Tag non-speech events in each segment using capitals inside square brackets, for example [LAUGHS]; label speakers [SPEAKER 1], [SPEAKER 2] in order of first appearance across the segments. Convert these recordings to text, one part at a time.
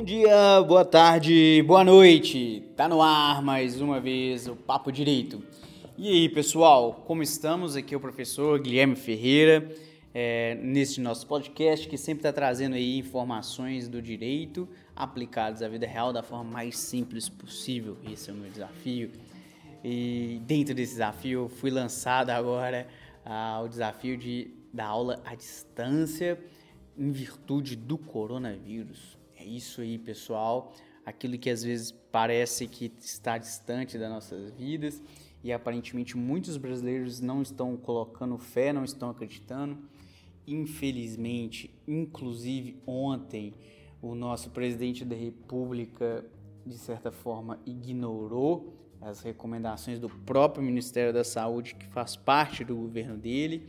[SPEAKER 1] Bom dia, boa tarde, boa noite. Tá no ar mais uma vez o Papo Direito. E aí, pessoal, como estamos? Aqui é o professor Guilherme Ferreira, é, neste nosso podcast que sempre está trazendo aí informações do direito aplicadas à vida real da forma mais simples possível. Esse é o meu desafio. E dentro desse desafio, fui lançado agora ah, o desafio de dar aula à distância em virtude do coronavírus. É isso aí, pessoal. Aquilo que às vezes parece que está distante das nossas vidas e aparentemente muitos brasileiros não estão colocando fé, não estão acreditando. Infelizmente, inclusive ontem, o nosso presidente da República, de certa forma, ignorou as recomendações do próprio Ministério da Saúde, que faz parte do governo dele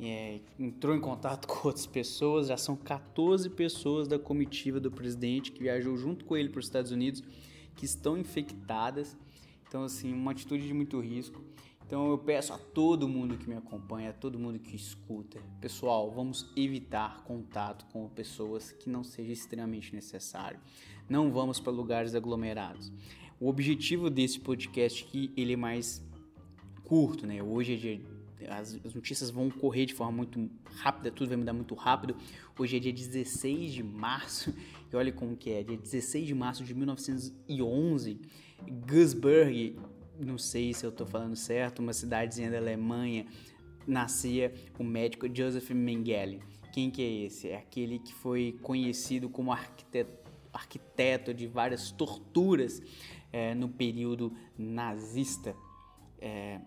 [SPEAKER 1] é, entrou em contato [LAUGHS] com outras pessoas, já são 14 pessoas da comitiva do presidente que viajou junto com ele para os Estados Unidos que estão infectadas. Então, assim, uma atitude de muito risco. Então, eu peço a todo mundo que me acompanha, a todo mundo que escuta, pessoal, vamos evitar contato com pessoas que não seja extremamente necessário. Não vamos para lugares aglomerados. O objetivo desse podcast aqui, ele é mais curto, né? Hoje é dia as, as, notícias vão correr de forma muito rápida, tudo vai mudar muito rápido. Hoje é dia 16 de março, [LAUGHS] e olha como que é, dia 16 de março de 1911, Gussberg, não sei se eu estou falando certo, uma cidadezinha da Alemanha, nascia o médico Joseph Mengele. Quem que é esse? É aquele que foi conhecido como arquiteto, arquiteto de várias torturas é, no período nazista. É,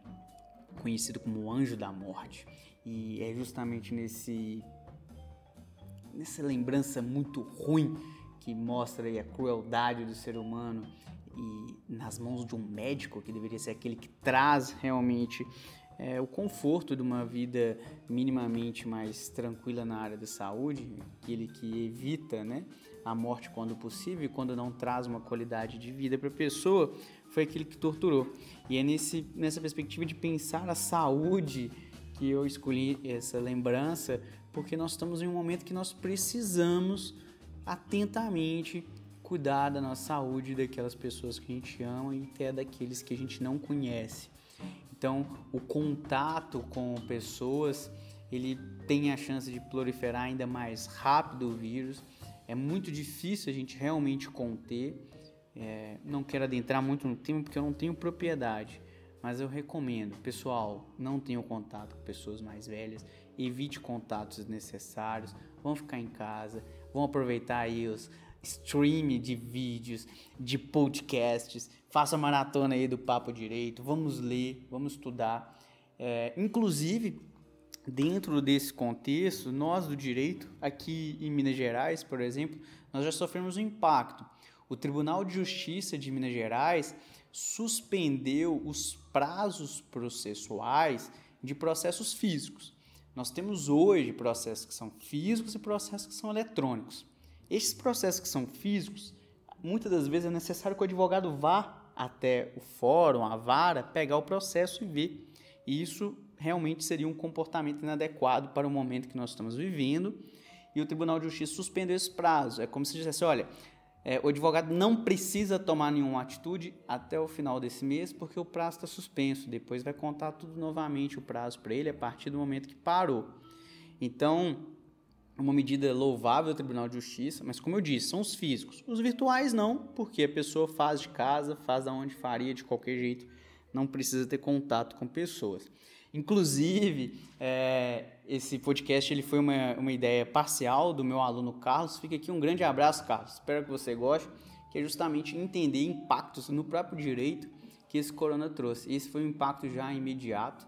[SPEAKER 1] conhecido como o anjo da morte. E é justamente nesse nessa lembrança muito ruim que mostra a crueldade do ser humano e nas mãos de um médico que deveria ser aquele que traz realmente é, o conforto de uma vida minimamente mais tranquila na área da saúde, aquele que evita né, a morte quando possível e quando não traz uma qualidade de vida para a pessoa, foi aquele que torturou. E é nesse, nessa perspectiva de pensar a saúde que eu escolhi essa lembrança, porque nós estamos em um momento que nós precisamos atentamente cuidar da nossa saúde, daquelas pessoas que a gente ama e até daqueles que a gente não conhece. Então, o contato com pessoas, ele tem a chance de proliferar ainda mais rápido o vírus. É muito difícil a gente realmente conter. É, não quero adentrar muito no tema porque eu não tenho propriedade, mas eu recomendo, pessoal, não tenham contato com pessoas mais velhas, evite contatos desnecessários, vão ficar em casa, vão aproveitar aí os stream de vídeos, de podcasts, faça a maratona aí do Papo Direito, vamos ler, vamos estudar. É, inclusive, dentro desse contexto, nós do direito, aqui em Minas Gerais, por exemplo, nós já sofremos um impacto o Tribunal de Justiça de Minas Gerais suspendeu os prazos processuais de processos físicos. Nós temos hoje processos que são físicos e processos que são eletrônicos. Esses processos que são físicos, muitas das vezes é necessário que o advogado vá até o fórum, a vara, pegar o processo e ver. E isso realmente seria um comportamento inadequado para o momento que nós estamos vivendo. E o Tribunal de Justiça suspendeu esse prazo. É como se dissesse: olha, é, o advogado não precisa tomar nenhuma atitude até o final desse mês, porque o prazo está suspenso. Depois vai contar tudo novamente o prazo para ele a partir do momento que parou. Então, uma medida louvável do Tribunal de Justiça, mas como eu disse, são os físicos. Os virtuais não, porque a pessoa faz de casa, faz da onde faria de qualquer jeito, não precisa ter contato com pessoas. Inclusive, é, esse podcast ele foi uma, uma ideia parcial do meu aluno Carlos. Fica aqui um grande abraço, Carlos. Espero que você goste, que é justamente entender impactos no próprio direito que esse corona trouxe. Esse foi um impacto já imediato.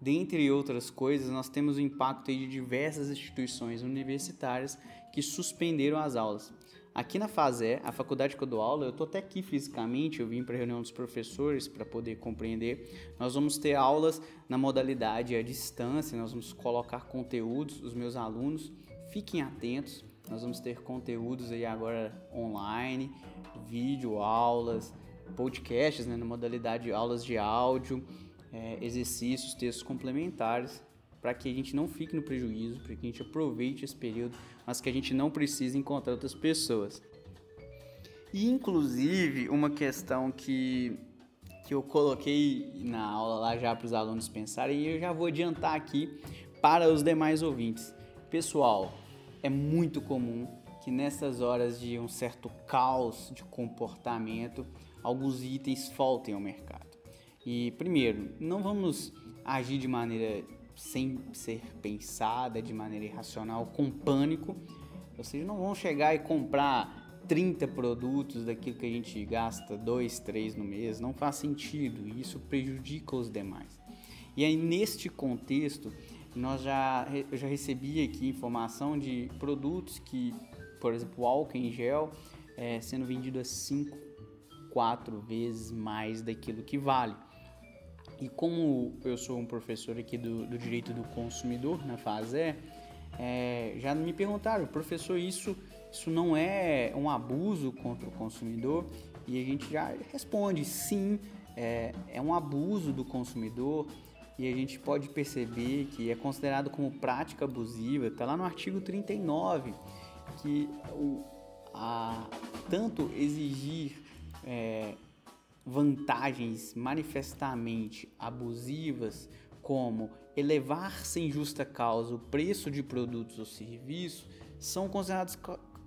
[SPEAKER 1] Dentre outras coisas, nós temos o impacto de diversas instituições universitárias que suspenderam as aulas. Aqui na FASE, a faculdade que eu dou aula, eu estou até aqui fisicamente, eu vim para a reunião dos professores para poder compreender. Nós vamos ter aulas na modalidade à distância, nós vamos colocar conteúdos, os meus alunos, fiquem atentos, nós vamos ter conteúdos aí agora online, vídeo, aulas, podcasts, né, na modalidade aulas de áudio, é, exercícios, textos complementares para que a gente não fique no prejuízo, para que a gente aproveite esse período, mas que a gente não precise encontrar outras pessoas. E inclusive uma questão que, que eu coloquei na aula lá já para os alunos pensarem, e eu já vou adiantar aqui para os demais ouvintes. Pessoal, é muito comum que nessas horas de um certo caos de comportamento, alguns itens faltem ao mercado. E primeiro, não vamos agir de maneira sem ser pensada, de maneira irracional, com pânico. Vocês não vão chegar e comprar 30 produtos daquilo que a gente gasta 2, 3 no mês, não faz sentido, isso prejudica os demais. E aí neste contexto, nós já eu já recebi aqui informação de produtos que, por exemplo, o álcool em gel é sendo vendido a 5, 4 vezes mais daquilo que vale. E como eu sou um professor aqui do, do direito do consumidor na FASE, é, já me perguntaram, professor, isso, isso não é um abuso contra o consumidor? E a gente já responde, sim, é, é um abuso do consumidor e a gente pode perceber que é considerado como prática abusiva, está lá no artigo 39, que o, a, tanto exigir vantagens manifestamente abusivas, como elevar sem justa causa o preço de produtos ou serviços, são considerados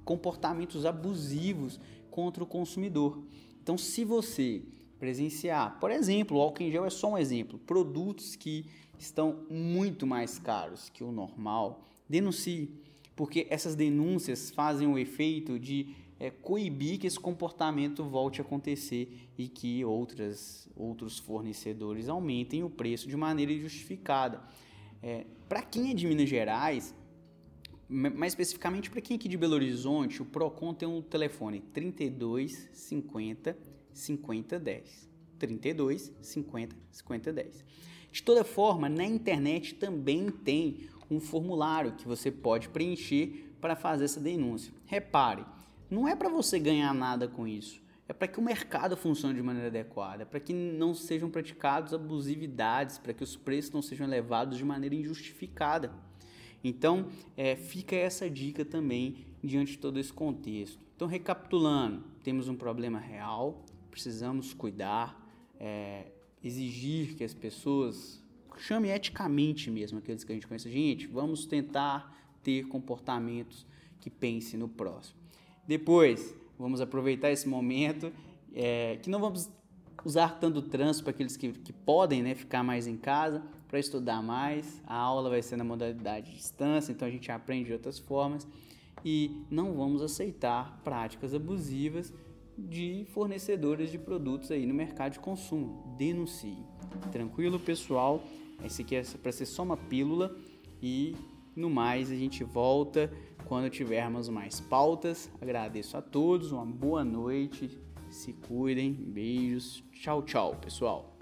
[SPEAKER 1] comportamentos abusivos contra o consumidor. Então, se você presenciar, por exemplo, o álcool em gel é só um exemplo, produtos que estão muito mais caros que o normal, denuncie, porque essas denúncias fazem o efeito de é, coibir que esse comportamento volte a acontecer e que outras, outros fornecedores aumentem o preço de maneira injustificada. É, para quem é de Minas Gerais, mais especificamente para quem é aqui de Belo Horizonte, o Procon tem um telefone 32 50 50 10. 32 50 50 10. De toda forma, na internet também tem um formulário que você pode preencher para fazer essa denúncia. Repare, não é para você ganhar nada com isso. É para que o mercado funcione de maneira adequada, para que não sejam praticados abusividades, para que os preços não sejam elevados de maneira injustificada. Então, é, fica essa dica também diante de todo esse contexto. Então, recapitulando, temos um problema real, precisamos cuidar, é, exigir que as pessoas chame eticamente mesmo aqueles que a gente conhece. Gente, vamos tentar ter comportamentos que pensem no próximo. Depois, vamos aproveitar esse momento é, que não vamos usar tanto trânsito para aqueles que, que podem né, ficar mais em casa para estudar mais. A aula vai ser na modalidade de distância, então a gente aprende de outras formas e não vamos aceitar práticas abusivas de fornecedores de produtos aí no mercado de consumo. Denuncie. Tranquilo, pessoal? Esse aqui é para ser só uma pílula e no mais, a gente volta quando tivermos mais pautas. Agradeço a todos, uma boa noite, se cuidem, beijos, tchau, tchau, pessoal.